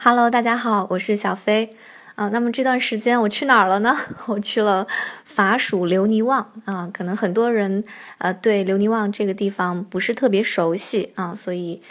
Hello，大家好，我是小飞啊。那么这段时间我去哪儿了呢？我去了法属留尼旺啊。可能很多人呃对留尼旺这个地方不是特别熟悉啊，所以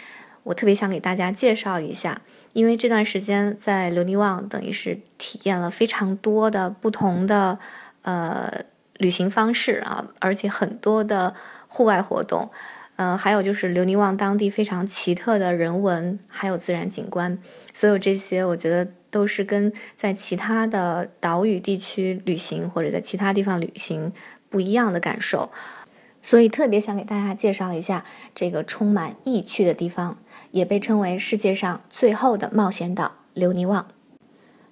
我特别想给大家介绍一下。因为这段时间在留尼旺，等于是体验了非常多的不同的呃旅行方式啊，而且很多的户外活动。呃，还有就是留尼旺当地非常奇特的人文，还有自然景观，所有这些我觉得都是跟在其他的岛屿地区旅行或者在其他地方旅行不一样的感受，所以特别想给大家介绍一下这个充满意趣的地方，也被称为世界上最后的冒险岛——留尼旺。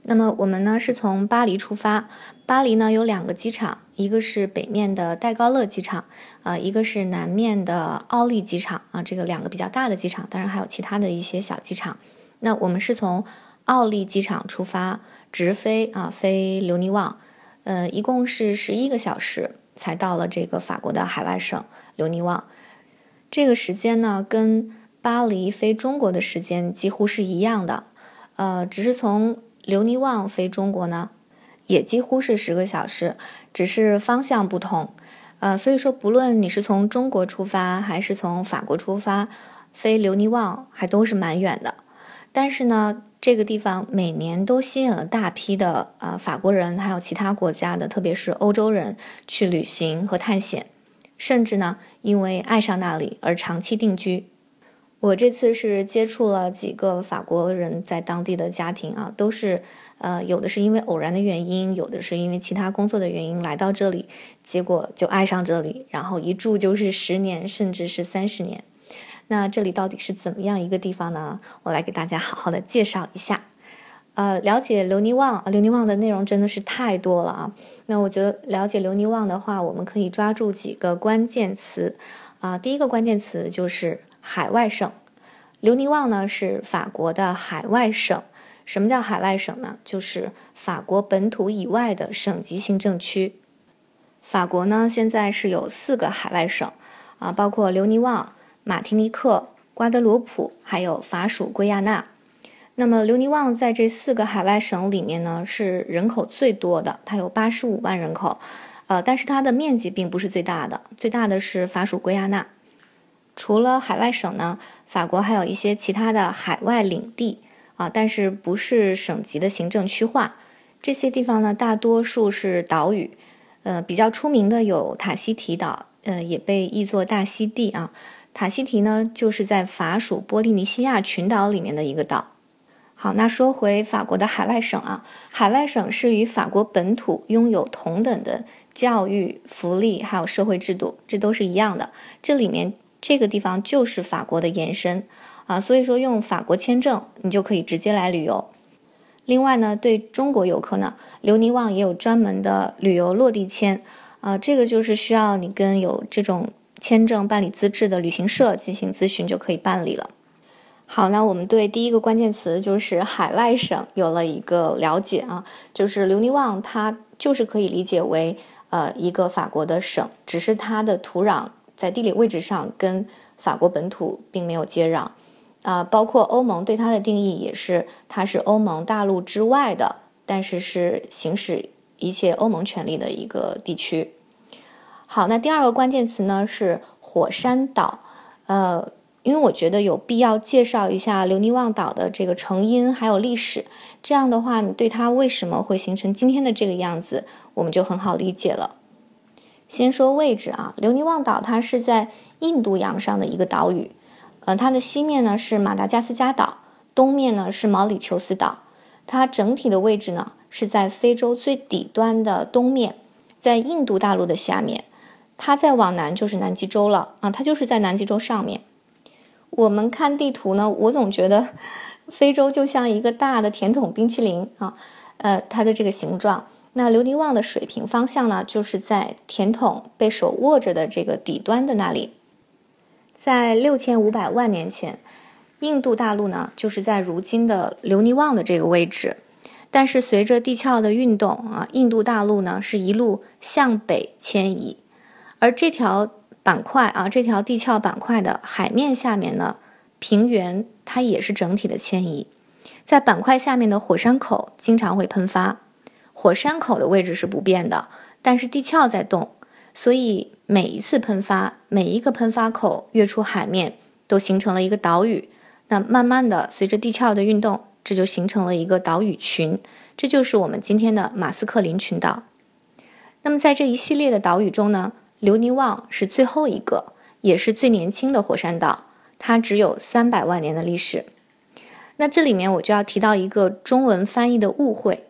那么我们呢是从巴黎出发，巴黎呢有两个机场，一个是北面的戴高乐机场，啊，一个是南面的奥利机场啊，这个两个比较大的机场，当然还有其他的一些小机场。那我们是从奥利机场出发，直飞啊，飞留尼旺，呃，一共是十一个小时才到了这个法国的海外省留尼旺。这个时间呢，跟巴黎飞中国的时间几乎是一样的，呃，只是从留尼旺飞中国呢，也几乎是十个小时，只是方向不同。呃，所以说，不论你是从中国出发还是从法国出发，飞留尼旺还都是蛮远的。但是呢，这个地方每年都吸引了大批的呃法国人，还有其他国家的，特别是欧洲人去旅行和探险，甚至呢，因为爱上那里而长期定居。我这次是接触了几个法国人在当地的家庭啊，都是，呃，有的是因为偶然的原因，有的是因为其他工作的原因来到这里，结果就爱上这里，然后一住就是十年，甚至是三十年。那这里到底是怎么样一个地方呢？我来给大家好好的介绍一下。呃，了解留尼旺，留尼旺的内容真的是太多了啊。那我觉得了解留尼旺的话，我们可以抓住几个关键词啊。第一个关键词就是。海外省，留尼旺呢是法国的海外省。什么叫海外省呢？就是法国本土以外的省级行政区。法国呢现在是有四个海外省，啊，包括留尼旺、马提尼克、瓜德罗普，还有法属圭亚那。那么留尼旺在这四个海外省里面呢是人口最多的，它有八十五万人口，呃，但是它的面积并不是最大的，最大的是法属圭亚那。除了海外省呢，法国还有一些其他的海外领地啊，但是不是省级的行政区划。这些地方呢，大多数是岛屿，呃，比较出名的有塔希提岛，呃，也被译作大溪地啊。塔希提呢，就是在法属波利尼西亚群岛里面的一个岛。好，那说回法国的海外省啊，海外省是与法国本土拥有同等的教育、福利还有社会制度，这都是一样的。这里面。这个地方就是法国的延伸啊，所以说用法国签证，你就可以直接来旅游。另外呢，对中国游客呢，留尼旺也有专门的旅游落地签啊，这个就是需要你跟有这种签证办理资质的旅行社进行咨询就可以办理了。好，那我们对第一个关键词就是海外省有了一个了解啊，就是留尼旺它就是可以理解为呃一个法国的省，只是它的土壤。在地理位置上跟法国本土并没有接壤，啊，包括欧盟对它的定义也是，它是欧盟大陆之外的，但是是行使一切欧盟权利的一个地区。好，那第二个关键词呢是火山岛，呃，因为我觉得有必要介绍一下留尼旺岛的这个成因还有历史，这样的话，你对它为什么会形成今天的这个样子，我们就很好理解了。先说位置啊，留尼旺岛它是在印度洋上的一个岛屿，呃，它的西面呢是马达加斯加岛，东面呢是毛里求斯岛，它整体的位置呢是在非洲最底端的东面，在印度大陆的下面，它再往南就是南极洲了啊，它就是在南极洲上面。我们看地图呢，我总觉得 非洲就像一个大的甜筒冰淇淋啊，呃，它的这个形状。那留尼旺的水平方向呢，就是在甜筒被手握着的这个底端的那里。在六千五百万年前，印度大陆呢就是在如今的留尼旺的这个位置。但是随着地壳的运动啊，印度大陆呢是一路向北迁移，而这条板块啊，这条地壳板块的海面下面呢，平原它也是整体的迁移。在板块下面的火山口经常会喷发，火山口的位置是不变的，但是地壳在动，所以每一次喷发，每一个喷发口跃出海面，都形成了一个岛屿。那慢慢的，随着地壳的运动，这就形成了一个岛屿群，这就是我们今天的马斯克林群岛。那么在这一系列的岛屿中呢，留尼旺是最后一个，也是最年轻的火山岛，它只有三百万年的历史。那这里面我就要提到一个中文翻译的误会，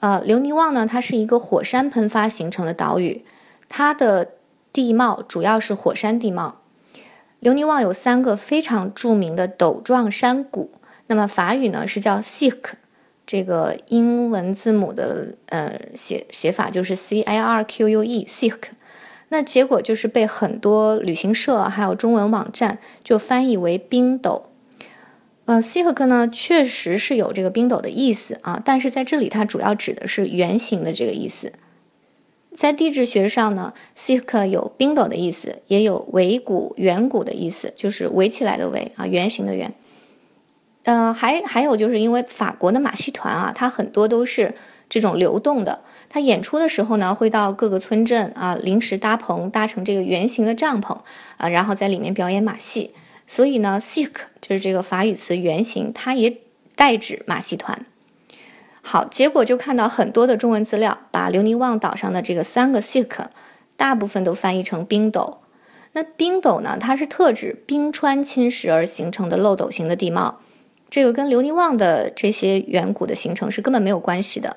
呃，留尼旺呢，它是一个火山喷发形成的岛屿，它的地貌主要是火山地貌。留尼旺有三个非常著名的陡状山谷，那么法语呢是叫 c i q 这个英文字母的呃写写法就是 C A R Q U E c i q 那结果就是被很多旅行社还有中文网站就翻译为冰斗。呃 c i q 呢确实是有这个冰斗的意思啊，但是在这里它主要指的是圆形的这个意思。在地质学上呢 s i k 有冰斗的意思，也有围谷、圆谷的意思，就是围起来的围啊，圆形的圆。呃，还还有就是因为法国的马戏团啊，它很多都是这种流动的，它演出的时候呢，会到各个村镇啊，临时搭棚，搭成这个圆形的帐篷啊，然后在里面表演马戏。所以呢 s i k 就是这个法语词圆形，它也代指马戏团。好，结果就看到很多的中文资料，把留尼旺岛上的这个三个 s i k 大部分都翻译成冰斗。那冰斗呢，它是特指冰川侵蚀而形成的漏斗形的地貌，这个跟留尼旺的这些远古的形成是根本没有关系的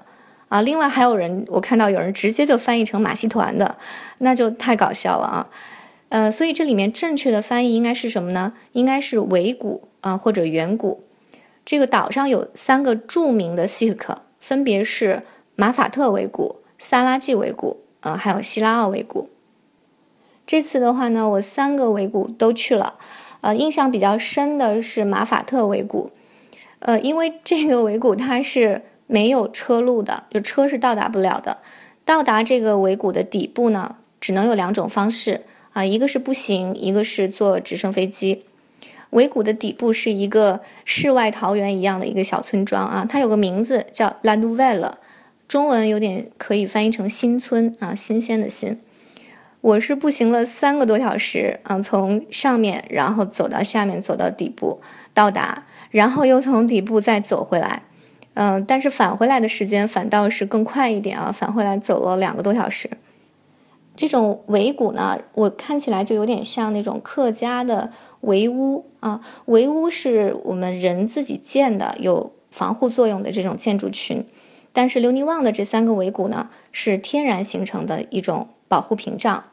啊。另外还有人，我看到有人直接就翻译成马戏团的，那就太搞笑了啊。呃，所以这里面正确的翻译应该是什么呢？应该是尾谷啊，或者远古。这个岛上有三个著名的 s i k 分别是马法特维谷、萨拉季维谷，呃，还有希拉奥维谷。这次的话呢，我三个维谷都去了，呃，印象比较深的是马法特维谷，呃，因为这个维谷它是没有车路的，就车是到达不了的。到达这个维谷的底部呢，只能有两种方式啊，一个是步行，一个是坐直升飞机。维谷的底部是一个世外桃源一样的一个小村庄啊，它有个名字叫 La Nouvelle，中文有点可以翻译成新村啊，新鲜的新。我是步行了三个多小时啊，从上面然后走到下面，走到底部到达，然后又从底部再走回来，嗯，但是返回来的时间反倒是更快一点啊，返回来走了两个多小时。这种围谷呢，我看起来就有点像那种客家的围屋啊。围屋是我们人自己建的，有防护作用的这种建筑群。但是留尼旺的这三个围谷呢，是天然形成的一种保护屏障。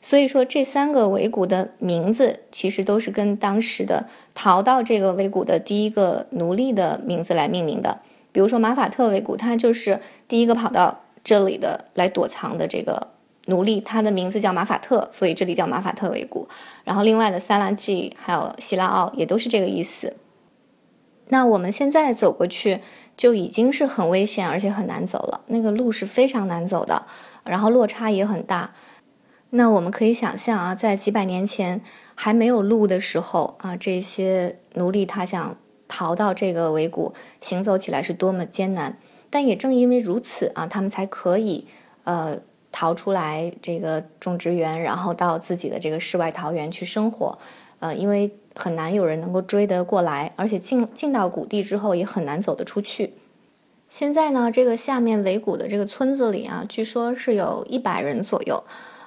所以说，这三个围谷的名字其实都是跟当时的逃到这个围谷的第一个奴隶的名字来命名的。比如说马法特围谷，它就是第一个跑到这里的来躲藏的这个。奴隶，他的名字叫马法特，所以这里叫马法特维谷。然后另外的萨拉季还有希拉奥也都是这个意思。那我们现在走过去就已经是很危险，而且很难走了。那个路是非常难走的，然后落差也很大。那我们可以想象啊，在几百年前还没有路的时候啊，这些奴隶他想逃到这个维谷，行走起来是多么艰难。但也正因为如此啊，他们才可以呃。逃出来这个种植园，然后到自己的这个世外桃源去生活，呃，因为很难有人能够追得过来，而且进进到谷地之后也很难走得出去。现在呢，这个下面围谷的这个村子里啊，据说是有一百人左右，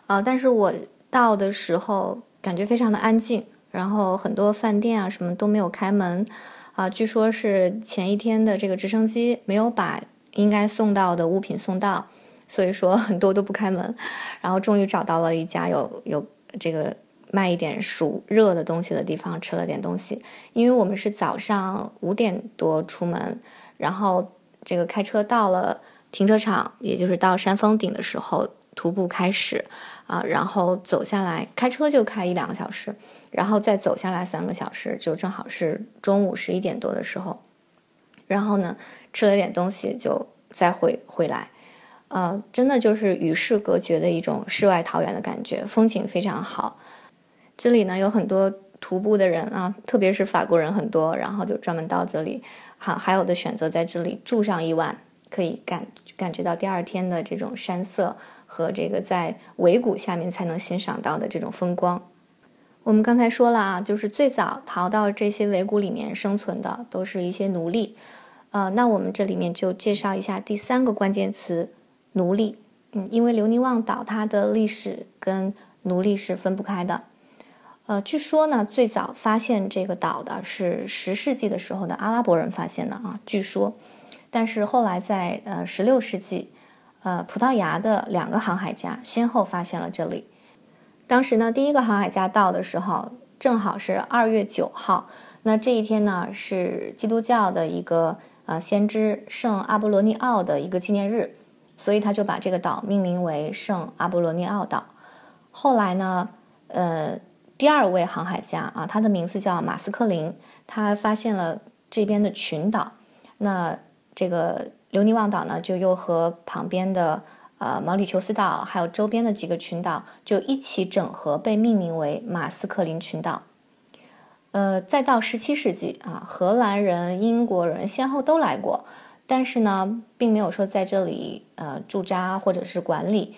啊，但是我到的时候感觉非常的安静，然后很多饭店啊什么都没有开门，啊，据说是前一天的这个直升机没有把应该送到的物品送到。所以说很多都不开门，然后终于找到了一家有有这个卖一点熟热的东西的地方，吃了点东西。因为我们是早上五点多出门，然后这个开车到了停车场，也就是到山峰顶的时候，徒步开始啊，然后走下来，开车就开一两个小时，然后再走下来三个小时，就正好是中午十一点多的时候。然后呢，吃了点东西就再回回来。呃，真的就是与世隔绝的一种世外桃源的感觉，风景非常好。这里呢有很多徒步的人啊，特别是法国人很多，然后就专门到这里，还还有的选择在这里住上一晚，可以感感觉到第二天的这种山色和这个在尾谷下面才能欣赏到的这种风光。我们刚才说了啊，就是最早逃到这些尾谷里面生存的都是一些奴隶，呃，那我们这里面就介绍一下第三个关键词——奴隶。嗯，因为留尼旺岛它的历史跟奴隶是分不开的。呃，据说呢，最早发现这个岛的是十世纪的时候的阿拉伯人发现的啊，据说。但是后来在呃十六世纪，呃，葡萄牙的两个航海家先后发现了这里。当时呢，第一个航海家到的时候正好是二月九号，那这一天呢是基督教的一个呃先知圣阿波罗尼奥的一个纪念日，所以他就把这个岛命名为圣阿波罗尼奥岛。后来呢，呃。第二位航海家啊，他的名字叫马斯克林，他发现了这边的群岛。那这个留尼旺岛呢，就又和旁边的呃毛里求斯岛，还有周边的几个群岛就一起整合，被命名为马斯克林群岛。呃，再到十七世纪啊，荷兰人、英国人先后都来过，但是呢，并没有说在这里呃驻扎或者是管理，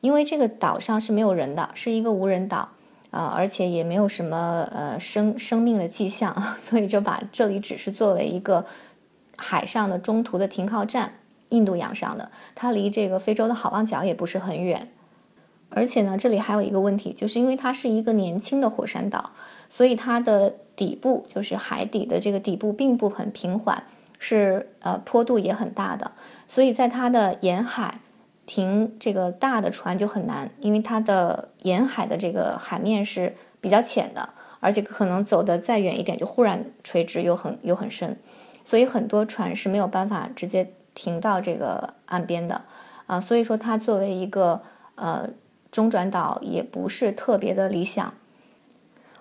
因为这个岛上是没有人的，是一个无人岛。啊，而且也没有什么呃生生命的迹象，所以就把这里只是作为一个海上的中途的停靠站。印度洋上的，它离这个非洲的好望角也不是很远。而且呢，这里还有一个问题，就是因为它是一个年轻的火山岛，所以它的底部就是海底的这个底部并不很平缓，是呃坡度也很大的，所以在它的沿海。停这个大的船就很难，因为它的沿海的这个海面是比较浅的，而且可能走得再远一点就忽然垂直又很又很深，所以很多船是没有办法直接停到这个岸边的啊。所以说它作为一个呃中转岛也不是特别的理想。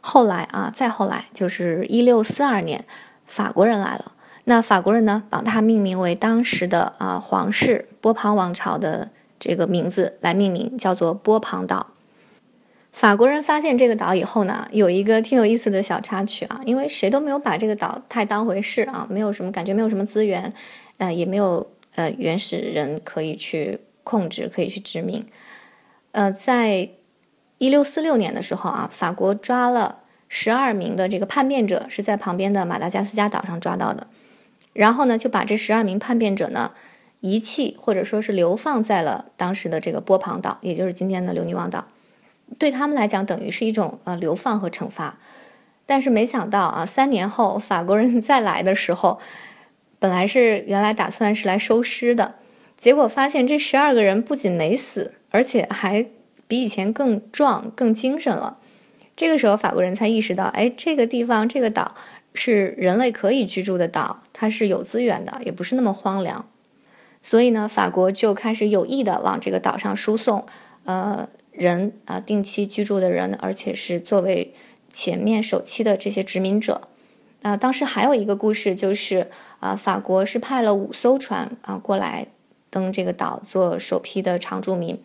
后来啊，再后来就是一六四二年，法国人来了。那法国人呢，把它命名为当时的啊皇室波旁王朝的这个名字来命名，叫做波旁岛。法国人发现这个岛以后呢，有一个挺有意思的小插曲啊，因为谁都没有把这个岛太当回事啊，没有什么感觉，没有什么资源，呃，也没有呃原始人可以去控制，可以去殖民。呃，在一六四六年的时候啊，法国抓了十二名的这个叛变者，是在旁边的马达加斯加岛上抓到的。然后呢，就把这十二名叛变者呢遗弃或者说是流放在了当时的这个波旁岛，也就是今天的留尼旺岛。对他们来讲，等于是一种呃流放和惩罚。但是没想到啊，三年后法国人 再来的时候，本来是原来打算是来收尸的，结果发现这十二个人不仅没死，而且还比以前更壮、更精神了。这个时候法国人才意识到，哎，这个地方这个岛。是人类可以居住的岛，它是有资源的，也不是那么荒凉，所以呢，法国就开始有意的往这个岛上输送，呃，人啊，定期居住的人，而且是作为前面首期的这些殖民者。啊，当时还有一个故事，就是啊，法国是派了五艘船啊过来登这个岛做首批的常住民，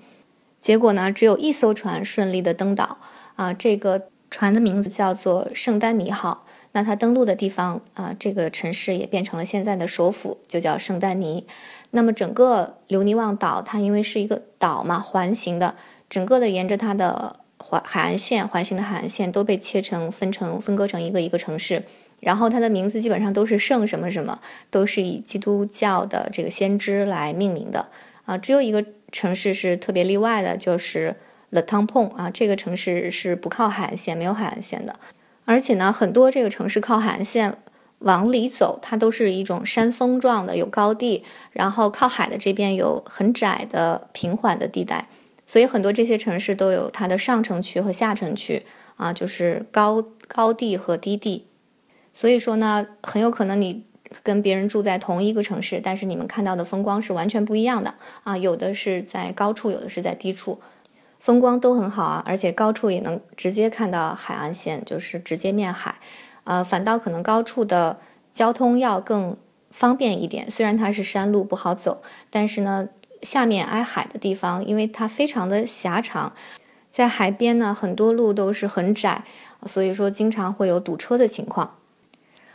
结果呢，只有一艘船顺利的登岛，啊，这个船的名字叫做圣丹尼号。那它登陆的地方啊，这个城市也变成了现在的首府，就叫圣丹尼。那么整个留尼旺岛，它因为是一个岛嘛，环形的，整个的沿着它的环海岸线，环形的海岸线都被切成分成分割成一个一个城市。然后它的名字基本上都是圣什么什么，都是以基督教的这个先知来命名的啊。只有一个城市是特别例外的，就是 Le Tampon 啊，这个城市是不靠海岸线，没有海岸线的。而且呢，很多这个城市靠海岸线往里走，它都是一种山峰状的，有高地，然后靠海的这边有很窄的平缓的地带，所以很多这些城市都有它的上城区和下城区啊，就是高高地和低地。所以说呢，很有可能你跟别人住在同一个城市，但是你们看到的风光是完全不一样的啊，有的是在高处，有的是在低处。风光都很好啊，而且高处也能直接看到海岸线，就是直接面海。呃，反倒可能高处的交通要更方便一点，虽然它是山路不好走，但是呢，下面挨海的地方，因为它非常的狭长，在海边呢，很多路都是很窄，所以说经常会有堵车的情况。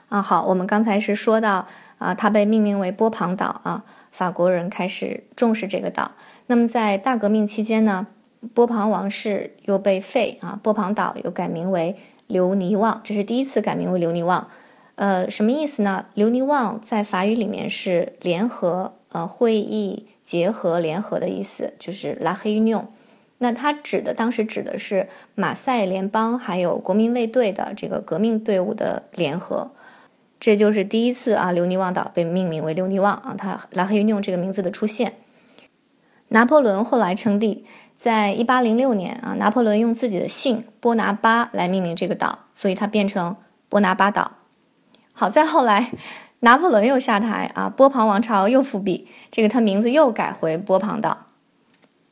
啊，好，我们刚才是说到啊，它被命名为波旁岛啊，法国人开始重视这个岛。那么在大革命期间呢，波旁王室又被废啊，波旁岛又改名为留尼旺，这是第一次改名为留尼旺。呃，什么意思呢？留尼旺在法语里面是联合，呃，会议、结合、联合的意思，就是 La Réunion。那它指的当时指的是马赛联邦还有国民卫队的这个革命队伍的联合。这就是第一次啊，留尼旺岛被命名为留尼旺啊，它拉黑运用这个名字的出现。拿破仑后来称帝，在一八零六年啊，拿破仑用自己的姓波拿巴来命名这个岛，所以它变成波拿巴岛。好在后来拿破仑又下台啊，波旁王朝又复辟，这个他名字又改回波旁岛。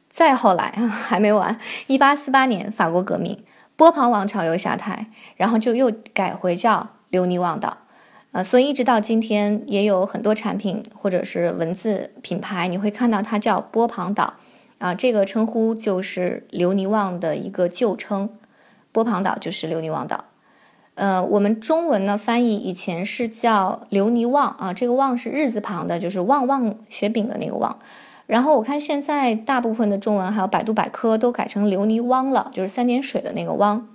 再后来啊，还没完，一八四八年法国革命，波旁王朝又下台，然后就又改回叫留尼旺岛。呃，所以一直到今天，也有很多产品或者是文字品牌，你会看到它叫波旁岛，啊，这个称呼就是留尼旺的一个旧称，波旁岛就是留尼旺岛。呃，我们中文呢翻译以前是叫留尼旺啊，这个旺是日字旁的，就是旺旺雪饼的那个旺。然后我看现在大部分的中文还有百度百科都改成留尼汪了，就是三点水的那个汪。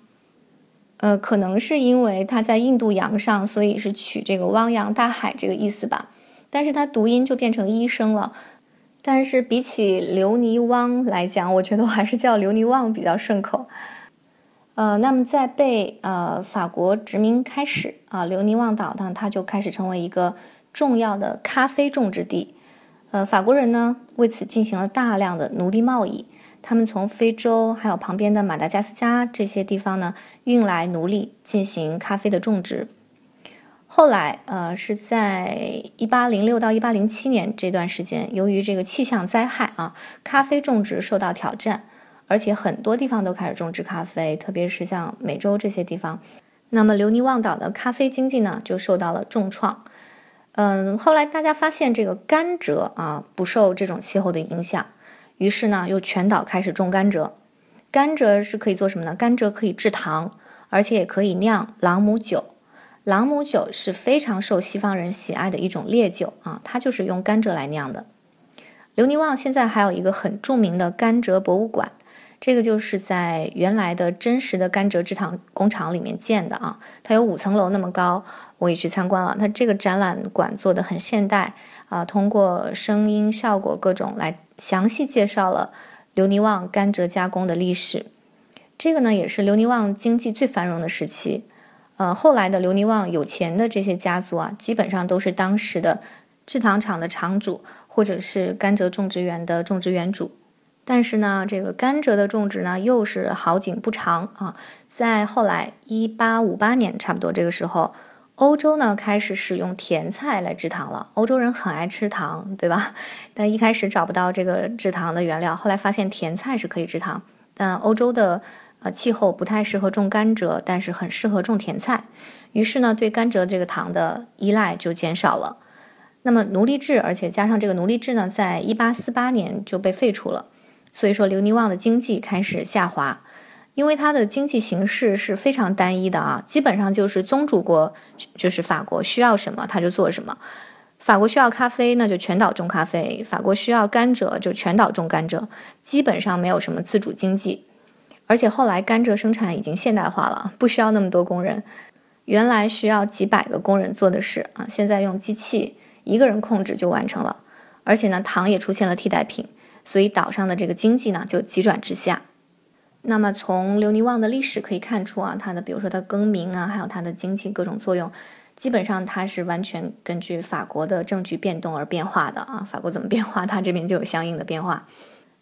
呃，可能是因为它在印度洋上，所以是取这个汪洋大海这个意思吧。但是它读音就变成医生了。但是比起留尼汪来讲，我觉得我还是叫留尼旺比较顺口。呃，那么在被呃法国殖民开始啊，留尼旺岛呢，它就开始成为一个重要的咖啡种植地。呃，法国人呢为此进行了大量的奴隶贸易。他们从非洲还有旁边的马达加斯加这些地方呢运来奴隶进行咖啡的种植。后来，呃，是在一八零六到一八零七年这段时间，由于这个气象灾害啊，咖啡种植受到挑战，而且很多地方都开始种植咖啡，特别是像美洲这些地方。那么，留尼旺岛的咖啡经济呢就受到了重创。嗯，后来大家发现这个甘蔗啊不受这种气候的影响。于是呢，又全岛开始种甘蔗。甘蔗是可以做什么呢？甘蔗可以制糖，而且也可以酿朗姆酒。朗姆酒是非常受西方人喜爱的一种烈酒啊，它就是用甘蔗来酿的。留尼旺现在还有一个很著名的甘蔗博物馆。这个就是在原来的真实的甘蔗制糖工厂里面建的啊，它有五层楼那么高，我也去参观了。它这个展览馆做的很现代啊，通过声音效果各种来详细介绍了留尼旺甘蔗加工的历史。这个呢也是留尼旺经济最繁荣的时期。呃，后来的留尼旺有钱的这些家族啊，基本上都是当时的制糖厂的厂主，或者是甘蔗种植园的种植园主。但是呢，这个甘蔗的种植呢，又是好景不长啊。在后来一八五八年差不多这个时候，欧洲呢开始使用甜菜来制糖了。欧洲人很爱吃糖，对吧？但一开始找不到这个制糖的原料，后来发现甜菜是可以制糖。但欧洲的呃气候不太适合种甘蔗，但是很适合种甜菜。于是呢，对甘蔗这个糖的依赖就减少了。那么奴隶制，而且加上这个奴隶制呢，在一八四八年就被废除了。所以说，留尼旺的经济开始下滑，因为它的经济形势是非常单一的啊，基本上就是宗主国，就是法国需要什么他就做什么。法国需要咖啡，那就全岛种咖啡；法国需要甘蔗，就全岛种甘蔗，基本上没有什么自主经济。而且后来甘蔗生产已经现代化了，不需要那么多工人，原来需要几百个工人做的事啊，现在用机器一个人控制就完成了。而且呢，糖也出现了替代品。所以岛上的这个经济呢就急转直下。那么从留尼旺的历史可以看出啊，它的比如说它更名啊，还有它的经济各种作用，基本上它是完全根据法国的政局变动而变化的啊。法国怎么变化，它这边就有相应的变化。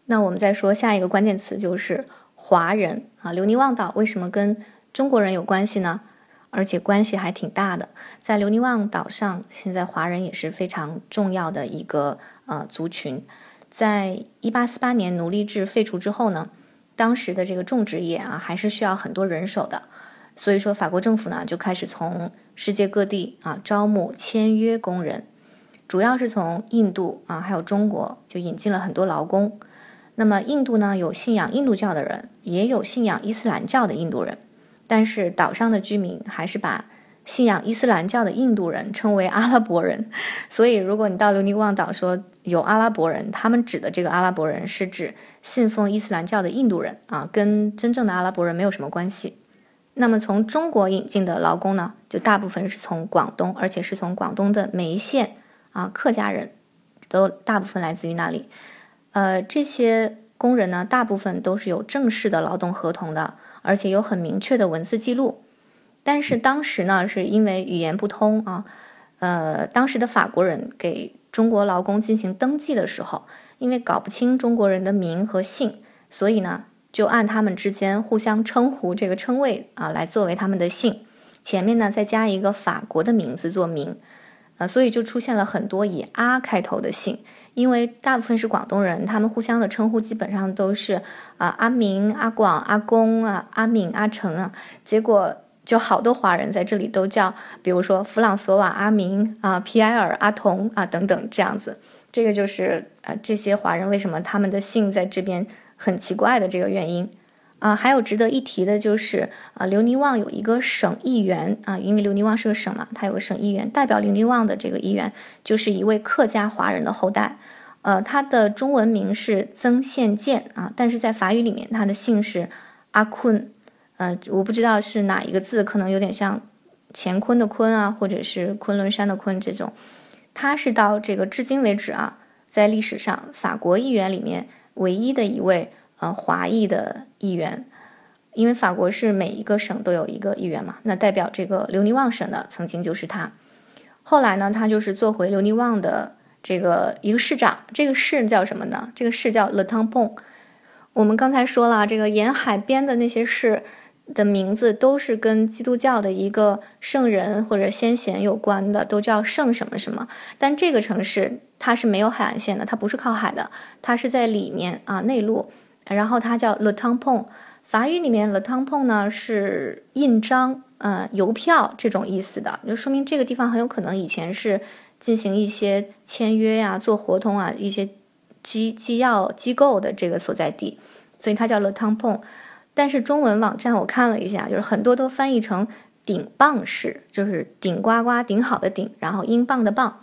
那我们再说下一个关键词就是华人啊。留尼旺岛为什么跟中国人有关系呢？而且关系还挺大的。在留尼旺岛上，现在华人也是非常重要的一个呃族群。在一八四八年奴隶制废除之后呢，当时的这个种植业啊还是需要很多人手的，所以说法国政府呢就开始从世界各地啊招募签约工人，主要是从印度啊还有中国就引进了很多劳工。那么印度呢，有信仰印度教的人，也有信仰伊斯兰教的印度人，但是岛上的居民还是把信仰伊斯兰教的印度人称为阿拉伯人。所以，如果你到留尼旺岛说有阿拉伯人，他们指的这个阿拉伯人是指信奉伊斯兰教的印度人啊，跟真正的阿拉伯人没有什么关系。那么从中国引进的劳工呢，就大部分是从广东，而且是从广东的梅县啊，客家人都大部分来自于那里。呃，这些工人呢，大部分都是有正式的劳动合同的，而且有很明确的文字记录。但是当时呢，是因为语言不通啊，呃，当时的法国人给中国劳工进行登记的时候，因为搞不清中国人的名和姓，所以呢，就按他们之间互相称呼这个称谓啊，来作为他们的姓，前面呢再加一个法国的名字做名。啊，所以就出现了很多以“阿”开头的姓，因为大部分是广东人，他们互相的称呼基本上都是啊阿明、阿广、阿公啊、阿敏、阿成啊，结果就好多华人在这里都叫，比如说弗朗索瓦、阿明啊、皮埃尔、阿童啊等等这样子，这个就是呃这些华人为什么他们的姓在这边很奇怪的这个原因。啊，还有值得一提的就是，啊，留尼旺有一个省议员啊，因为留尼旺是个省嘛，他有个省议员，代表留尼旺的这个议员就是一位客家华人的后代，呃，他的中文名是曾宪建啊，但是在法语里面他的姓是阿坤，呃，我不知道是哪一个字，可能有点像乾坤的坤啊，或者是昆仑山的昆这种，他是到这个至今为止啊，在历史上法国议员里面唯一的一位。呃，华裔的议员，因为法国是每一个省都有一个议员嘛，那代表这个留尼旺省的曾经就是他。后来呢，他就是做回留尼旺的这个一个市长。这个市叫什么呢？这个市叫 Le Tampon。我们刚才说了，这个沿海边的那些市的名字都是跟基督教的一个圣人或者先贤有关的，都叫圣什么什么。但这个城市它是没有海岸线的，它不是靠海的，它是在里面啊内陆。然后它叫 Le Tampon，法语里面 Le Tampon 呢是印章、呃邮票这种意思的，就说明这个地方很有可能以前是进行一些签约呀、做活动啊、一些机机要机构的这个所在地，所以它叫 Le Tampon。但是中文网站我看了一下，就是很多都翻译成顶棒市，就是顶呱呱顶好的顶，然后英镑的镑，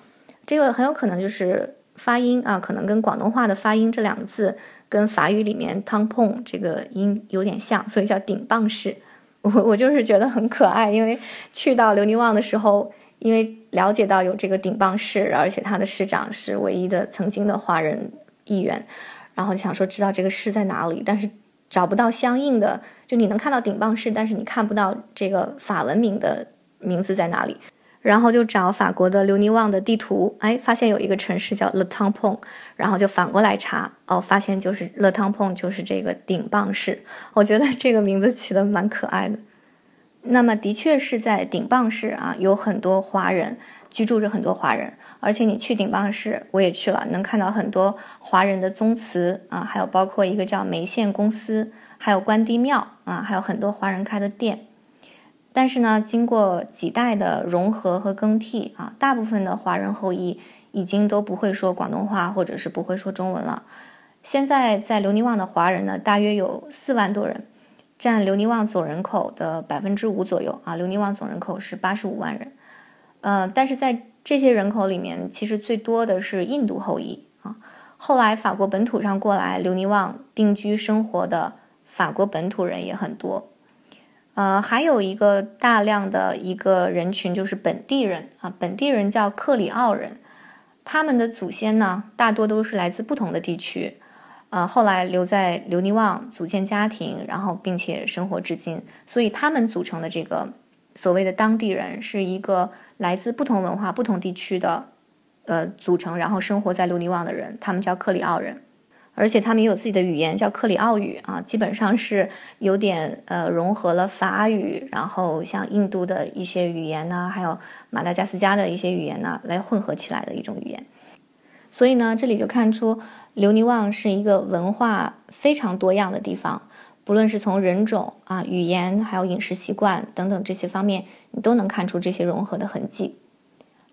这个很有可能就是发音啊，可能跟广东话的发音这两个字。跟法语里面 t o m p o n 这个音有点像，所以叫顶棒市。我我就是觉得很可爱，因为去到留尼旺的时候，因为了解到有这个顶棒市，而且他的市长是唯一的曾经的华人议员，然后想说知道这个市在哪里，但是找不到相应的，就你能看到顶棒市，但是你看不到这个法文名的名字在哪里。然后就找法国的留尼旺的地图，哎，发现有一个城市叫 ltop 然后就反过来查，哦，发现就是 ltop 就是这个顶棒市。我觉得这个名字起的蛮可爱的。那么的确是在顶棒市啊，有很多华人居住着，很多华人。而且你去顶邦市，我也去了，能看到很多华人的宗祠啊，还有包括一个叫梅县公司，还有关帝庙啊，还有很多华人开的店。但是呢，经过几代的融合和更替啊，大部分的华人后裔已经都不会说广东话，或者是不会说中文了。现在在留尼旺的华人呢，大约有四万多人，占留尼旺总人口的百分之五左右啊。留尼旺总人口是八十五万人，呃，但是在这些人口里面，其实最多的是印度后裔啊。后来法国本土上过来留尼旺定居生活的法国本土人也很多。呃，还有一个大量的一个人群就是本地人啊，本地人叫克里奥人，他们的祖先呢大多都是来自不同的地区，呃，后来留在留尼旺组建家庭，然后并且生活至今，所以他们组成的这个所谓的当地人是一个来自不同文化、不同地区的呃组成，然后生活在留尼旺的人，他们叫克里奥人。而且他们也有自己的语言，叫克里奥语啊，基本上是有点呃融合了法语，然后像印度的一些语言呢，还有马达加斯加的一些语言呢，来混合起来的一种语言。所以呢，这里就看出留尼旺是一个文化非常多样的地方，不论是从人种啊、语言，还有饮食习惯等等这些方面，你都能看出这些融合的痕迹。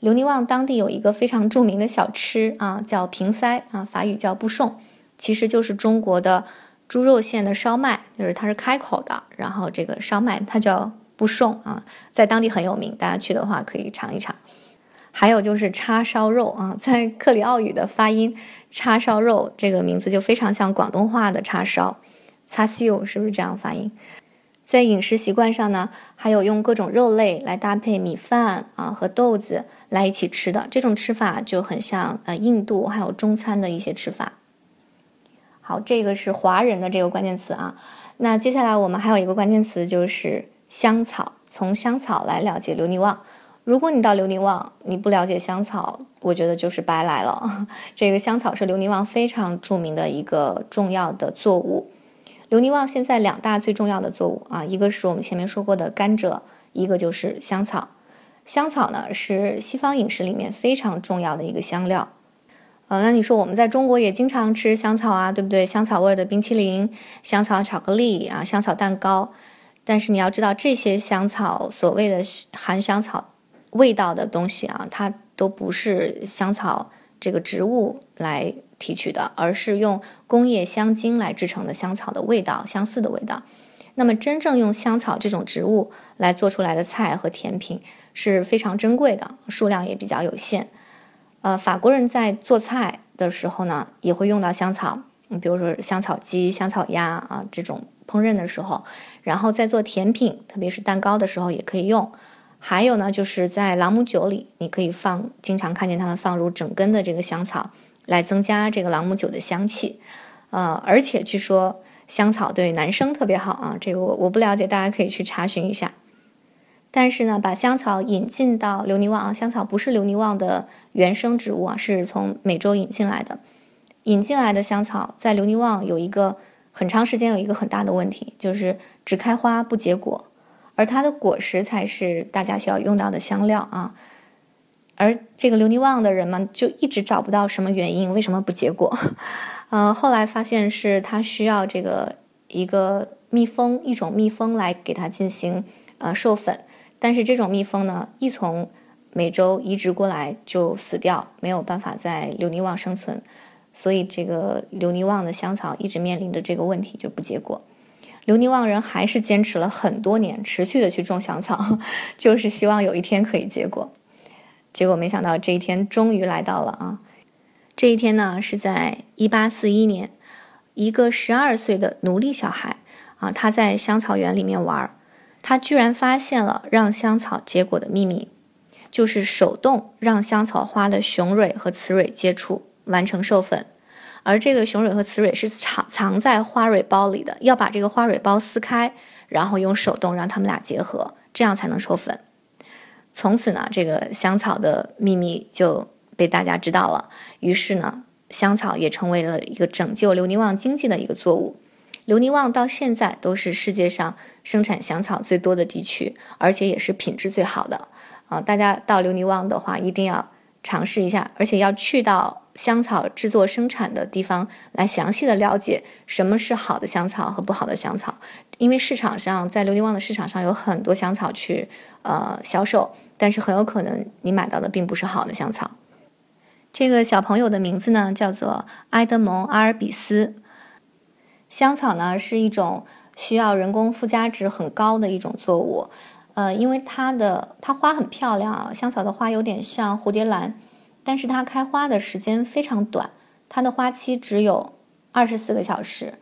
留尼旺当地有一个非常著名的小吃啊，叫平塞啊，法语叫布送。其实就是中国的猪肉馅的烧麦，就是它是开口的，然后这个烧麦它叫布送啊，在当地很有名，大家去的话可以尝一尝。还有就是叉烧肉啊，在克里奥语的发音，叉烧肉这个名字就非常像广东话的叉烧，叉烧是不是这样发音？在饮食习惯上呢，还有用各种肉类来搭配米饭啊和豆子来一起吃的这种吃法就很像呃印度还有中餐的一些吃法。好，这个是华人的这个关键词啊。那接下来我们还有一个关键词就是香草，从香草来了解留尼旺。如果你到留尼旺，你不了解香草，我觉得就是白来了。这个香草是留尼旺非常著名的一个重要的作物。留尼旺现在两大最重要的作物啊，一个是我们前面说过的甘蔗，一个就是香草。香草呢是西方饮食里面非常重要的一个香料。呃，那你说我们在中国也经常吃香草啊，对不对？香草味的冰淇淋、香草巧克力啊、香草蛋糕。但是你要知道，这些香草所谓的含香草。味道的东西啊，它都不是香草这个植物来提取的，而是用工业香精来制成的香草的味道，相似的味道。那么，真正用香草这种植物来做出来的菜和甜品是非常珍贵的，数量也比较有限。呃，法国人在做菜的时候呢，也会用到香草，比如说香草鸡、香草鸭啊这种烹饪的时候，然后在做甜品，特别是蛋糕的时候也可以用。还有呢，就是在朗姆酒里，你可以放，经常看见他们放入整根的这个香草，来增加这个朗姆酒的香气。呃，而且据说香草对男生特别好啊，这个我我不了解，大家可以去查询一下。但是呢，把香草引进到留尼旺啊，香草不是留尼旺的原生植物啊，是从美洲引进来的。引进来的香草在留尼旺有一个很长时间有一个很大的问题，就是只开花不结果。而它的果实才是大家需要用到的香料啊，而这个留尼旺的人们就一直找不到什么原因，为什么不结果？呃，后来发现是他需要这个一个蜜蜂，一种蜜蜂来给他进行呃授粉，但是这种蜜蜂呢，一从美洲移植过来就死掉，没有办法在留尼旺生存，所以这个留尼旺的香草一直面临着这个问题，就不结果。留尼旺人还是坚持了很多年，持续的去种香草，就是希望有一天可以结果。结果没想到这一天终于来到了啊！这一天呢是在一八四一年，一个十二岁的奴隶小孩啊，他在香草园里面玩，他居然发现了让香草结果的秘密，就是手动让香草花的雄蕊和雌蕊接触，完成授粉。而这个雄蕊和雌蕊是藏藏在花蕊包里的，要把这个花蕊包撕开，然后用手动让它们俩结合，这样才能授粉。从此呢，这个香草的秘密就被大家知道了。于是呢，香草也成为了一个拯救留尼旺经济的一个作物。留尼旺到现在都是世界上生产香草最多的地区，而且也是品质最好的。啊，大家到留尼旺的话，一定要尝试一下，而且要去到。香草制作生产的地方来详细的了解什么是好的香草和不好的香草，因为市场上在琉璃旺的市场上有很多香草去呃销售，但是很有可能你买到的并不是好的香草。这个小朋友的名字呢叫做埃德蒙阿尔比斯。香草呢是一种需要人工附加值很高的一种作物，呃，因为它的它花很漂亮啊，香草的花有点像蝴蝶兰。但是它开花的时间非常短，它的花期只有二十四个小时，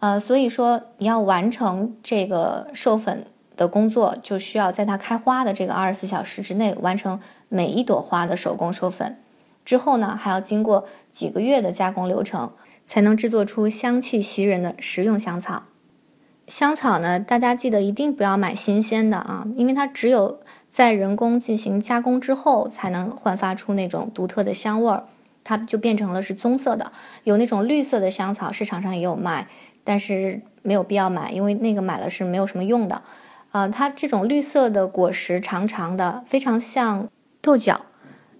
呃，所以说你要完成这个授粉的工作，就需要在它开花的这个二十四小时之内完成每一朵花的手工授粉。之后呢，还要经过几个月的加工流程，才能制作出香气袭人的食用香草。香草呢，大家记得一定不要买新鲜的啊，因为它只有。在人工进行加工之后，才能焕发出那种独特的香味儿，它就变成了是棕色的。有那种绿色的香草，市场上也有卖，但是没有必要买，因为那个买了是没有什么用的。呃，它这种绿色的果实长长的，非常像豆角。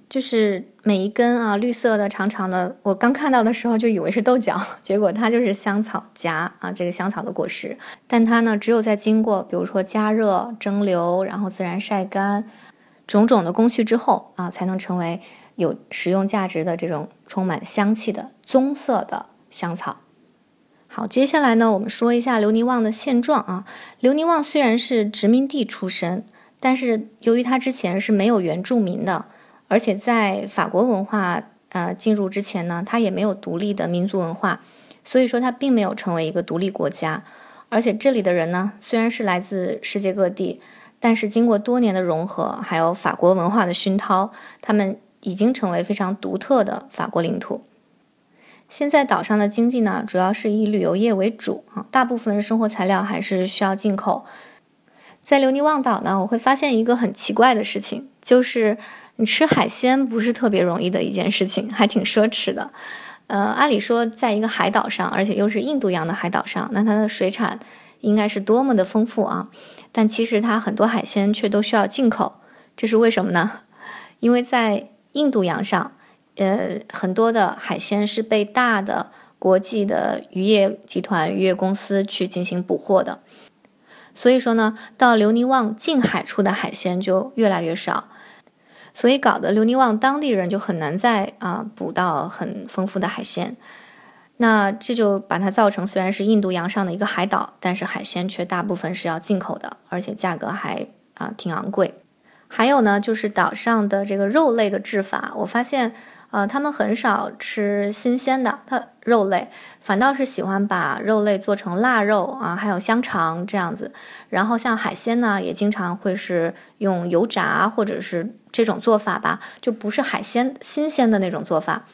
就是每一根啊，绿色的、长长的，我刚看到的时候就以为是豆角，结果它就是香草荚啊，这个香草的果实。但它呢，只有在经过，比如说加热、蒸馏，然后自然晒干，种种的工序之后啊，才能成为有食用价值的这种充满香气的棕色的香草。好，接下来呢，我们说一下留尼旺的现状啊。留尼旺虽然是殖民地出身，但是由于它之前是没有原住民的，而且在法国文化呃进入之前呢，它也没有独立的民族文化，所以说它并没有成为一个独立国家。而且这里的人呢，虽然是来自世界各地，但是经过多年的融合，还有法国文化的熏陶，他们已经成为非常独特的法国领土。现在岛上的经济呢，主要是以旅游业为主啊，大部分生活材料还是需要进口。在留尼旺岛呢，我会发现一个很奇怪的事情，就是你吃海鲜不是特别容易的一件事情，还挺奢侈的。呃，按理说，在一个海岛上，而且又是印度洋的海岛上，那它的水产应该是多么的丰富啊！但其实它很多海鲜却都需要进口，这是为什么呢？因为在印度洋上。呃，很多的海鲜是被大的国际的渔业集团、渔业公司去进行捕获的，所以说呢，到留尼旺近海处的海鲜就越来越少，所以搞得留尼旺当地人就很难再啊捕到很丰富的海鲜。那这就把它造成，虽然是印度洋上的一个海岛，但是海鲜却大部分是要进口的，而且价格还啊挺昂贵。还有呢，就是岛上的这个肉类的制法，我发现。呃，他们很少吃新鲜的，它肉类反倒是喜欢把肉类做成腊肉啊，还有香肠这样子。然后像海鲜呢，也经常会是用油炸或者是这种做法吧，就不是海鲜新鲜的那种做法。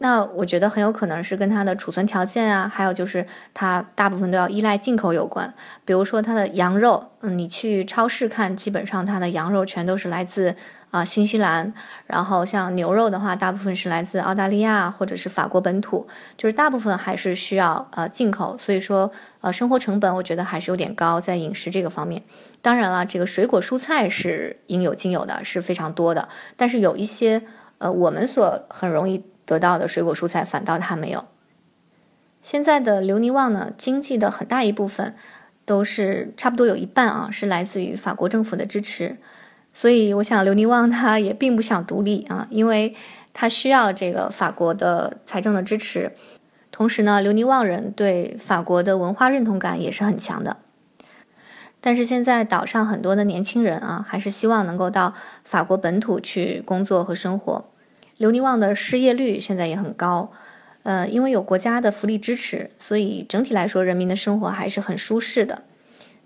那我觉得很有可能是跟它的储存条件啊，还有就是它大部分都要依赖进口有关。比如说它的羊肉，嗯，你去超市看，基本上它的羊肉全都是来自啊新西兰。然后像牛肉的话，大部分是来自澳大利亚或者是法国本土，就是大部分还是需要呃进口。所以说呃生活成本我觉得还是有点高，在饮食这个方面。当然了，这个水果蔬菜是应有尽有的，是非常多的。但是有一些呃我们所很容易。得到的水果蔬菜反倒它没有。现在的留尼旺呢，经济的很大一部分都是差不多有一半啊，是来自于法国政府的支持。所以我想留尼旺他也并不想独立啊，因为他需要这个法国的财政的支持。同时呢，留尼旺人对法国的文化认同感也是很强的。但是现在岛上很多的年轻人啊，还是希望能够到法国本土去工作和生活。留尼旺的失业率现在也很高，呃，因为有国家的福利支持，所以整体来说人民的生活还是很舒适的。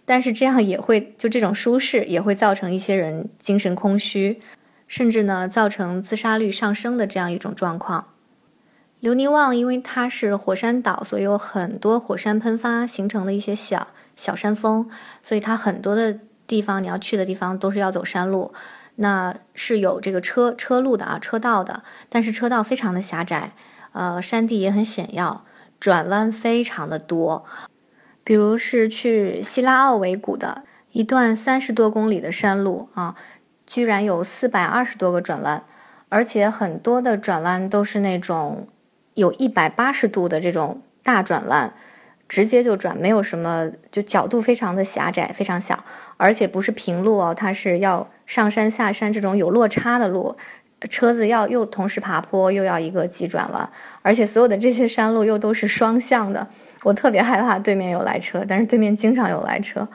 但是这样也会就这种舒适也会造成一些人精神空虚，甚至呢造成自杀率上升的这样一种状况。留尼旺因为它是火山岛，所以有很多火山喷发形成的一些小小山峰，所以它很多的地方你要去的地方都是要走山路。那是有这个车车路的啊，车道的，但是车道非常的狭窄，呃，山地也很险要，转弯非常的多。比如是去希拉奥维谷的一段三十多公里的山路啊，居然有四百二十多个转弯，而且很多的转弯都是那种有一百八十度的这种大转弯。直接就转，没有什么，就角度非常的狭窄，非常小，而且不是平路哦，它是要上山下山这种有落差的路，车子要又同时爬坡，又要一个急转弯，而且所有的这些山路又都是双向的，我特别害怕对面有来车，但是对面经常有来车，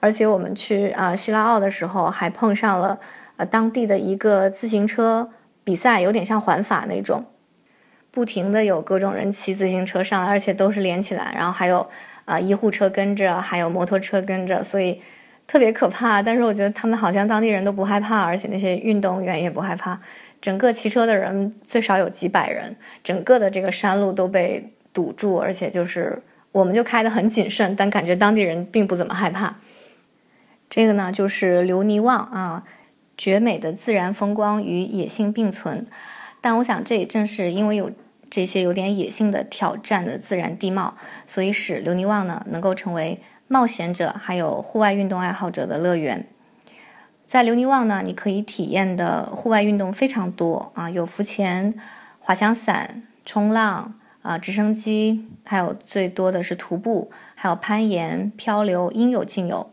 而且我们去啊希拉奥的时候还碰上了呃当地的一个自行车比赛，有点像环法那种。不停的有各种人骑自行车上来，而且都是连起来，然后还有啊医护车跟着，还有摩托车跟着，所以特别可怕。但是我觉得他们好像当地人都不害怕，而且那些运动员也不害怕。整个骑车的人最少有几百人，整个的这个山路都被堵住，而且就是我们就开得很谨慎，但感觉当地人并不怎么害怕。这个呢就是留尼旺啊，绝美的自然风光与野性并存。但我想这也正是因为有。这些有点野性的挑战的自然地貌，所以使留尼旺呢能够成为冒险者还有户外运动爱好者的乐园。在留尼旺呢，你可以体验的户外运动非常多啊，有浮潜、滑翔伞、冲浪啊、直升机，还有最多的是徒步，还有攀岩、漂流，应有尽有。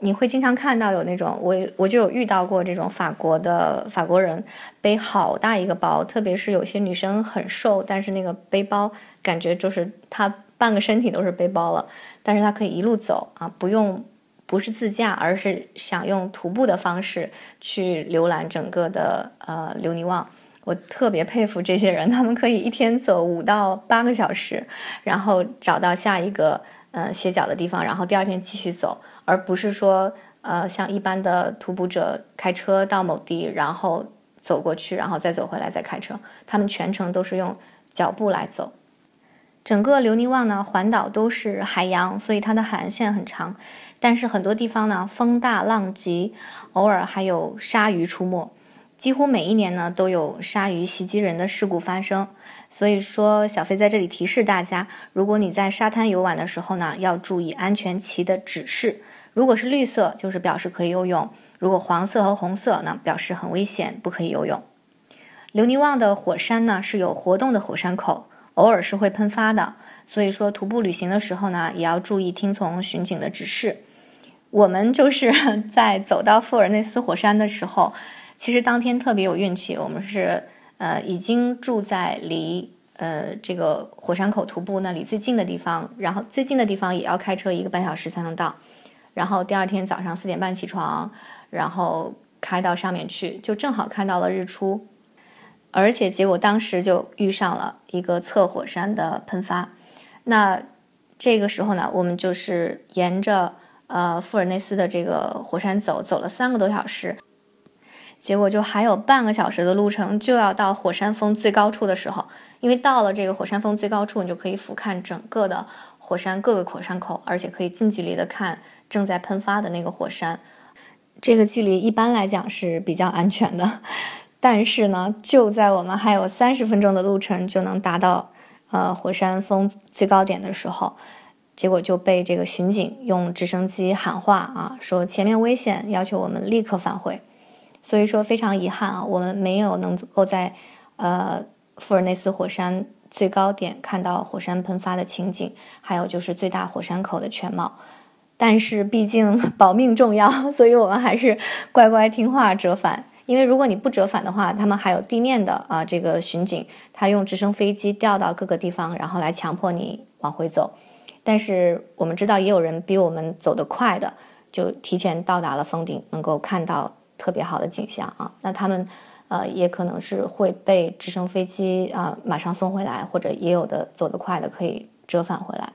你会经常看到有那种，我我就有遇到过这种法国的法国人背好大一个包，特别是有些女生很瘦，但是那个背包感觉就是她半个身体都是背包了，但是她可以一路走啊，不用不是自驾，而是想用徒步的方式去浏览整个的呃留尼旺。我特别佩服这些人，他们可以一天走五到八个小时，然后找到下一个呃歇脚的地方，然后第二天继续走。而不是说，呃，像一般的徒步者开车到某地，然后走过去，然后再走回来再开车。他们全程都是用脚步来走。整个留尼旺呢，环岛都是海洋，所以它的海岸线很长。但是很多地方呢，风大浪急，偶尔还有鲨鱼出没。几乎每一年呢，都有鲨鱼袭击人的事故发生。所以说，小飞在这里提示大家，如果你在沙滩游玩的时候呢，要注意安全旗的指示。如果是绿色，就是表示可以游泳；如果黄色和红色，那表示很危险，不可以游泳。留尼旺的火山呢是有活动的火山口，偶尔是会喷发的，所以说徒步旅行的时候呢，也要注意听从巡警的指示。我们就是 在走到富尔内斯火山的时候，其实当天特别有运气，我们是呃已经住在离呃这个火山口徒步那里最近的地方，然后最近的地方也要开车一个半小时才能到。然后第二天早上四点半起床，然后开到上面去，就正好看到了日出，而且结果当时就遇上了一个侧火山的喷发。那这个时候呢，我们就是沿着呃富尔内斯的这个火山走，走了三个多小时，结果就还有半个小时的路程就要到火山峰最高处的时候，因为到了这个火山峰最高处，你就可以俯瞰整个的火山各个火山口，而且可以近距离的看。正在喷发的那个火山，这个距离一般来讲是比较安全的。但是呢，就在我们还有三十分钟的路程就能达到呃火山峰最高点的时候，结果就被这个巡警用直升机喊话啊，说前面危险，要求我们立刻返回。所以说非常遗憾啊，我们没有能够在呃富尔内斯火山最高点看到火山喷发的情景，还有就是最大火山口的全貌。但是毕竟 保命重要，所以我们还是乖乖听话折返。因为如果你不折返的话，他们还有地面的啊这个巡警，他用直升飞机调到各个地方，然后来强迫你往回走。但是我们知道，也有人比我们走得快的，就提前到达了峰顶，能够看到特别好的景象啊。那他们呃也可能是会被直升飞机啊马上送回来，或者也有的走得快的可以折返回来。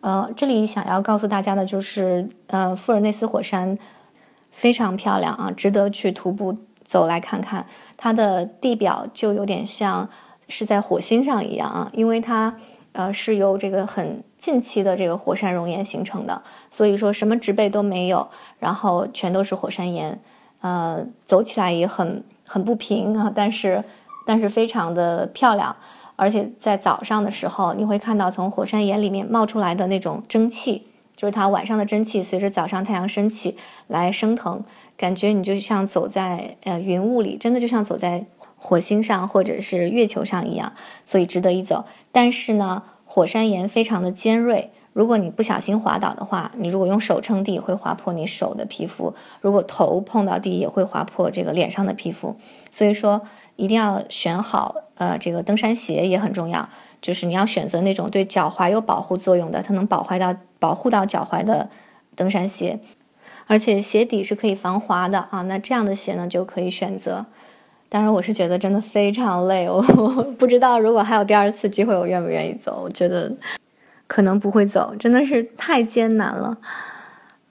呃，这里想要告诉大家的就是，呃，富尔内斯火山非常漂亮啊，值得去徒步走来看看。它的地表就有点像是在火星上一样啊，因为它呃是由这个很近期的这个火山熔岩形成的，所以说什么植被都没有，然后全都是火山岩，呃，走起来也很很不平啊，但是但是非常的漂亮。而且在早上的时候，你会看到从火山岩里面冒出来的那种蒸汽，就是它晚上的蒸汽随着早上太阳升起来升腾，感觉你就像走在呃云雾里，真的就像走在火星上或者是月球上一样，所以值得一走。但是呢，火山岩非常的尖锐，如果你不小心滑倒的话，你如果用手撑地会划破你手的皮肤，如果头碰到地也会划破这个脸上的皮肤，所以说。一定要选好，呃，这个登山鞋也很重要，就是你要选择那种对脚踝有保护作用的，它能保护到保护到脚踝的登山鞋，而且鞋底是可以防滑的啊。那这样的鞋呢就可以选择。当然，我是觉得真的非常累，我不知道如果还有第二次机会，我愿不愿意走？我觉得可能不会走，真的是太艰难了。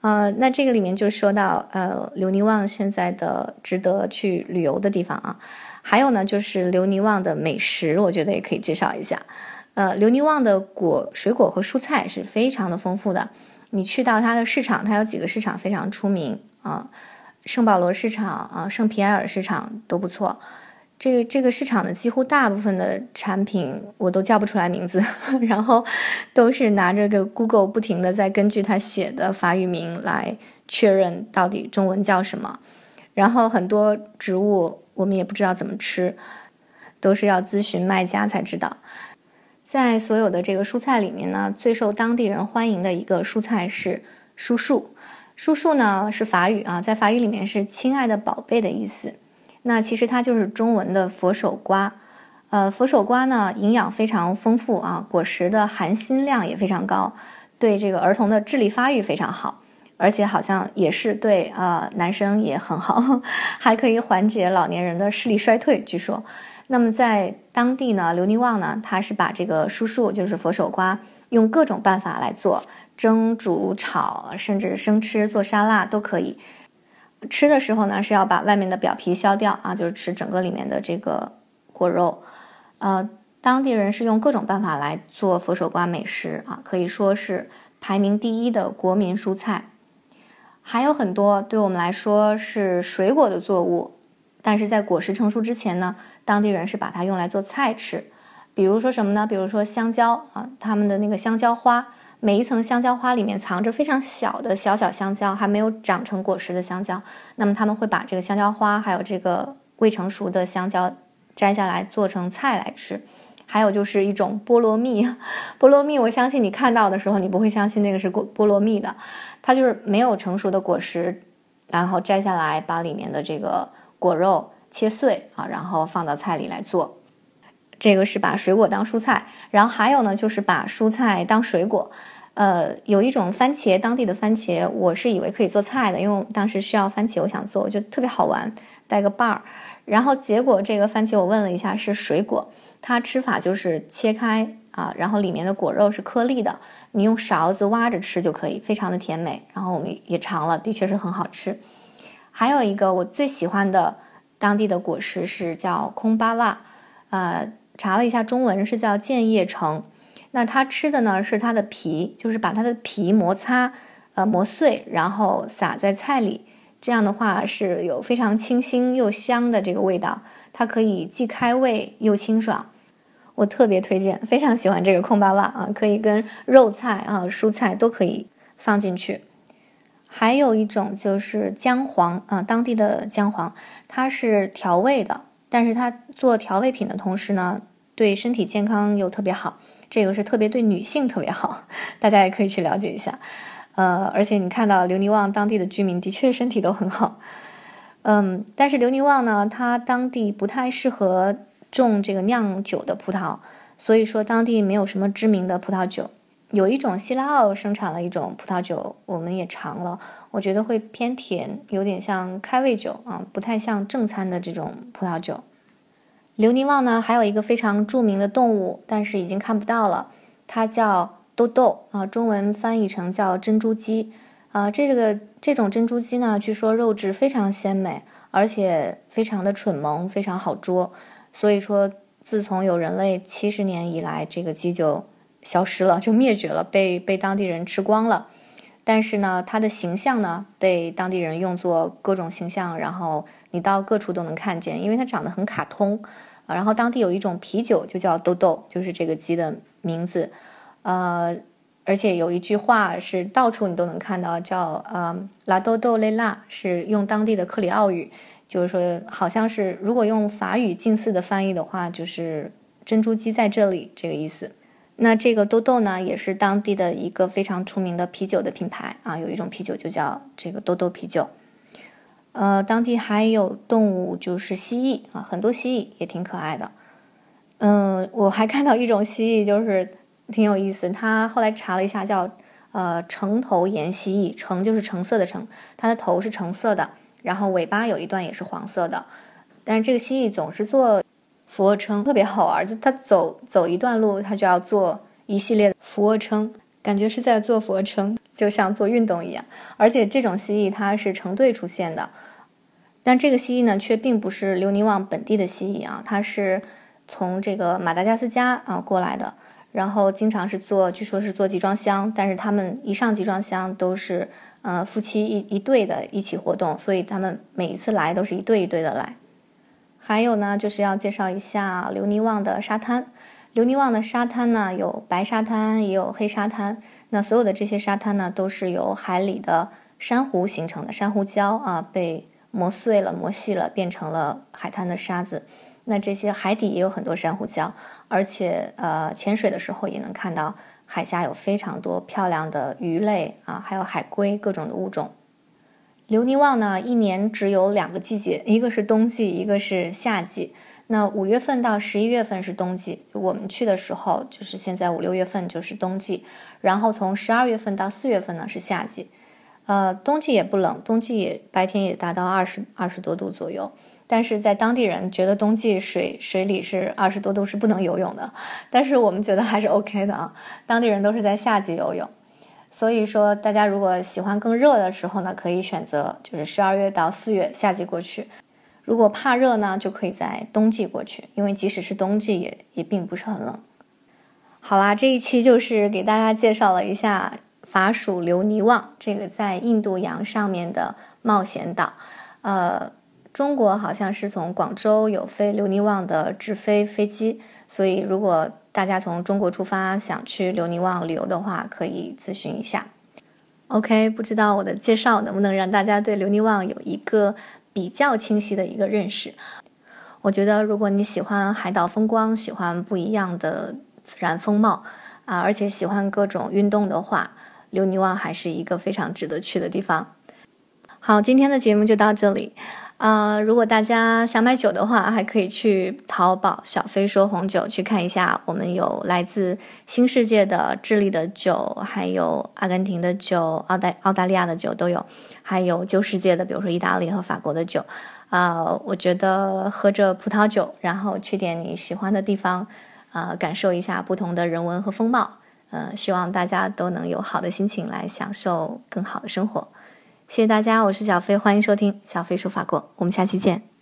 呃，那这个里面就说到，呃，留尼旺现在的值得去旅游的地方啊。还有呢，就是留尼旺的美食，我觉得也可以介绍一下。呃，留尼旺的果、水果和蔬菜是非常的丰富的。你去到它的市场，它有几个市场非常出名啊，圣保罗市场啊，圣皮埃尔市场都不错。这个这个市场的几乎大部分的产品我都叫不出来名字，然后都是拿着个 Google 不停的在根据它写的法语名来确认到底中文叫什么。然后很多植物。我们也不知道怎么吃，都是要咨询卖家才知道。在所有的这个蔬菜里面呢，最受当地人欢迎的一个蔬菜是树树。叔叔呢是法语啊，在法语里面是亲爱的宝贝的意思。那其实它就是中文的佛手瓜。呃，佛手瓜呢营养非常丰富啊，果实的含锌量也非常高，对这个儿童的智力发育非常好，而且好像也是对呃男生也很好，还可以缓解老年人的视力衰退。据说，那么在当地呢，刘尼旺呢，他是把这个叔叔就是佛手瓜。用各种办法来做，蒸、煮、炒，甚至生吃、做沙拉都可以。吃的时候呢，是要把外面的表皮削掉啊，就是吃整个里面的这个果肉。呃，当地人是用各种办法来做佛手瓜美食啊，可以说是排名第一的国民蔬菜。还有很多对我们来说是水果的作物，但是在果实成熟之前呢，当地人是把它用来做菜吃。比如说什么呢？比如说香蕉啊，他们的那个香蕉花，每一层香蕉花里面藏着非常小的小小香蕉，还没有长成果实的香蕉。那么他们会把这个香蕉花，还有这个未成熟的香蕉摘下来做成菜来吃。还有就是一种菠萝蜜，菠萝蜜，我相信你看到的时候，你不会相信那个是菠菠萝蜜的，它就是没有成熟的果实，然后摘下来，把里面的这个果肉切碎啊，然后放到菜里来做。这个是把水果当蔬菜，然后还有呢，就是把蔬菜当水果。呃，有一种番茄，当地的番茄，我是以为可以做菜的，因为当时需要番茄，我想做，我觉得特别好玩，带个瓣儿。然后结果这个番茄我问了一下，是水果，它吃法就是切开啊，然后里面的果肉是颗粒的，你用勺子挖着吃就可以，非常的甜美。然后我们也尝了，的确是很好吃。还有一个我最喜欢的当地的果实是叫空巴瓦，呃。查了一下中文是叫建叶橙，那它吃的呢是它的皮，就是把它的皮摩擦，呃磨碎，然后撒在菜里，这样的话是有非常清新又香的这个味道，它可以既开胃又清爽，我特别推荐，非常喜欢这个空巴瓦啊，可以跟肉菜啊、蔬菜都可以放进去。还有一种就是姜黄啊，当地的姜黄，它是调味的。但是它做调味品的同时呢，对身体健康又特别好，这个是特别对女性特别好，大家也可以去了解一下。呃，而且你看到留尼旺当地的居民的确身体都很好，嗯，但是留尼旺呢，它当地不太适合种这个酿酒的葡萄，所以说当地没有什么知名的葡萄酒。有一种希拉奥生产了一种葡萄酒，我们也尝了，我觉得会偏甜，有点像开胃酒啊，不太像正餐的这种葡萄酒。留尼旺呢，还有一个非常著名的动物，但是已经看不到了，它叫豆豆啊，中文翻译成叫珍珠鸡啊。这个这种珍珠鸡呢，据说肉质非常鲜美，而且非常的蠢萌，非常好捉。所以说，自从有人类七十年以来，这个鸡就。消失了，就灭绝了，被被当地人吃光了。但是呢，它的形象呢，被当地人用作各种形象，然后你到各处都能看见，因为它长得很卡通。然后当地有一种啤酒，就叫豆豆，就是这个鸡的名字。呃，而且有一句话是到处你都能看到，叫呃拉豆豆雷拉，是用当地的克里奥语，就是说好像是如果用法语近似的翻译的话，就是珍珠鸡在这里这个意思。那这个豆豆呢，也是当地的一个非常出名的啤酒的品牌啊，有一种啤酒就叫这个豆豆啤酒。呃，当地还有动物就是蜥蜴啊，很多蜥蜴也挺可爱的。嗯，我还看到一种蜥蜴就是挺有意思，它后来查了一下叫呃橙头岩蜥蜴，橙就是橙色的橙，它的头是橙色的，然后尾巴有一段也是黄色的，但是这个蜥蜴总是做。俯卧撑特别好玩，就他走走一段路，他就要做一系列俯卧撑，感觉是在做俯卧撑，就像做运动一样。而且这种蜥蜴它是成对出现的，但这个蜥蜴呢却并不是留尼旺本地的蜥蜴啊，它是从这个马达加斯加啊过来的，然后经常是做，据说是做集装箱，但是他们一上集装箱都是呃夫妻一一对的一起活动，所以他们每一次来都是一对一对的来。还有呢，就是要介绍一下留尼旺的沙滩。留尼旺的沙滩呢，有白沙滩，也有黑沙滩。那所有的这些沙滩呢，都是由海里的珊瑚形成的，珊瑚礁啊被磨碎了、磨细了，变成了海滩的沙子。那这些海底也有很多珊瑚礁，而且呃，潜水的时候也能看到海下有非常多漂亮的鱼类啊，还有海龟各种的物种。留尼旺呢，一年只有两个季节，一个是冬季，一个是夏季。那五月份到十一月份是冬季，我们去的时候就是现在五六月份就是冬季，然后从十二月份到四月份呢是夏季。呃，冬季也不冷，冬季白天也达到二十二十多度左右。但是在当地人觉得冬季水水里是二十多度是不能游泳的，但是我们觉得还是 OK 的啊。当地人都是在夏季游泳，所以说大家如果喜欢更热的时候呢，可以选择就是十二月到四月夏季过去。如果怕热呢，就可以在冬季过去，因为即使是冬季也也并不是很冷。好啦，这一期就是给大家介绍了一下法属留尼旺这个在印度洋上面的冒险岛，呃。中国好像是从广州有飞留尼旺的直飞飞机，所以如果大家从中国出发想去留尼旺旅游的话，可以咨询一下。OK，不知道我的介绍能不能让大家对留尼旺有一个比较清晰的一个认识？我觉得如果你喜欢海岛风光，喜欢不一样的自然风貌啊，而且喜欢各种运动的话，留尼旺还是一个非常值得去的地方。好，今天的节目就到这里。啊，如果大家想买酒的话，还可以去淘宝“小飞说红酒”去看一下，我们有来自新世界的智利的酒，还有阿根廷的酒、澳大澳大利亚的酒都有，还有旧世界的，比如说意大利和法国的酒。啊，我觉得喝着葡萄酒，然后去点你喜欢的地方，啊，感受一下不同的人文和风貌。嗯，希望大家都能有好的心情来享受更好的生活。谢谢大家，我是小飞，欢迎收听小飞说法国，我们下期见。